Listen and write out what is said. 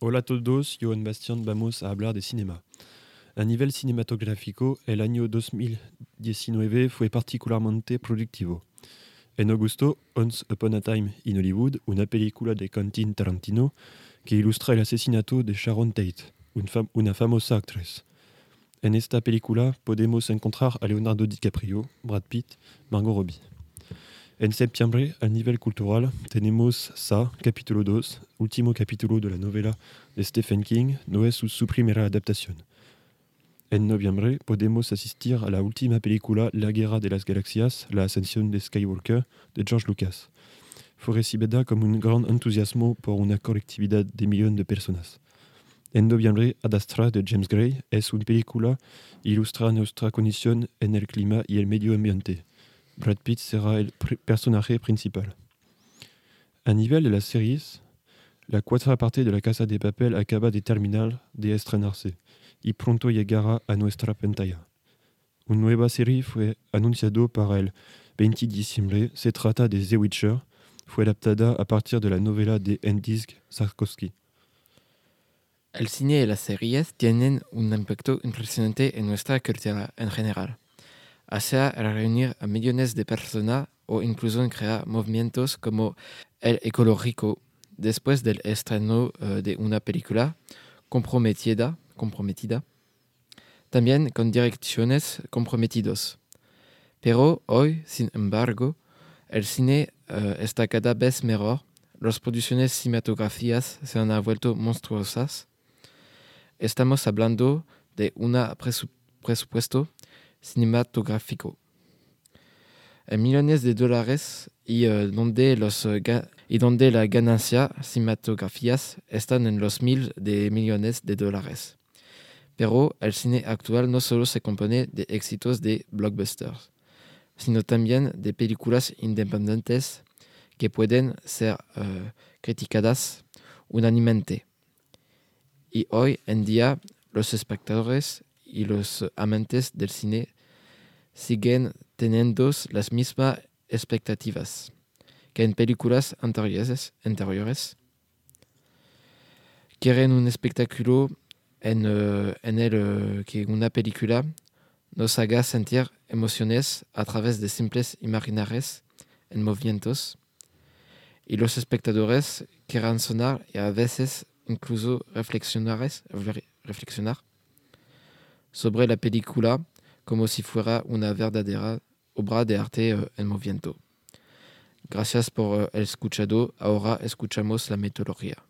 Hola todos, yo en Bastián vamos a hablar de cinéma. A nivel cinematográfico, el año 2019 fue particularmente productivo. En agosto, Once Upon a Time in Hollywood, una película de Quentin Tarantino que ilustra el de Sharon Tate, una famosa actriz. En esta película podemos encontrar a Leonardo DiCaprio, Brad Pitt, Margot Robbie. En septiembre, a nivel cultural, tenemos Sa, capítulo 2, último capítulo de la novela de Stephen King, no es su primera adaptación. En noviembre podemos asistir a la última película La Guerra de las Galaxias, La Ascensión de Skywalker, de George Lucas. Fue recibida con un gran entusiasmo por una colectividad de millones de personas. En noviembre, Ad Astra de James Gray es una película ilustra nuestra condición en el clima y el medio ambiente. Brad Pitt sera el personaje principal. A nivel de las series, la cuarta parte de la Casa de Papel acaba de terminar de estrenarse y pronto llegará a nuestra pantalla. Una nueva serie fue anunciada para el 20 de diciembre. Se trata de The. Fue adaptada a partir de la novela de Andy Sarkowski. El cine y las series tienen un impacto impresionante en nuestra cultura en general, hacia reunir a millones de personas o incluso en crear movimientos como el ecológico después del estreno uh, de una película comprometida, comprometida, también con direcciones comprometidos. Pero hoy, sin embargo, el cine uh, está cada vez mejor, las producciones cinematográficas se han vuelto monstruosas Estamos hablando de un presupuesto cinematográfico en millones de dólares y, uh, donde, los, y donde la ganancia cinematográficas están en los mil de millones de dólares. Pero el cine actual no solo se compone de éxitos de blockbusters, sino también de películas independientes que pueden ser uh, criticadas unánimemente. Y hoy en día los espectadores y los amantes del cine siguen teniendo las mismas expectativas que en películas anteriores. anteriores. Quieren un espectáculo en, uh, en el uh, que una película nos haga sentir emociones a través de simples imaginarios en movimientos. Y los espectadores quieren sonar y a veces incluso reflexionar, reflexionar sobre la película como si fuera una verdadera obra de arte en movimiento. Gracias por uh, el escuchado. Ahora escuchamos la metodología.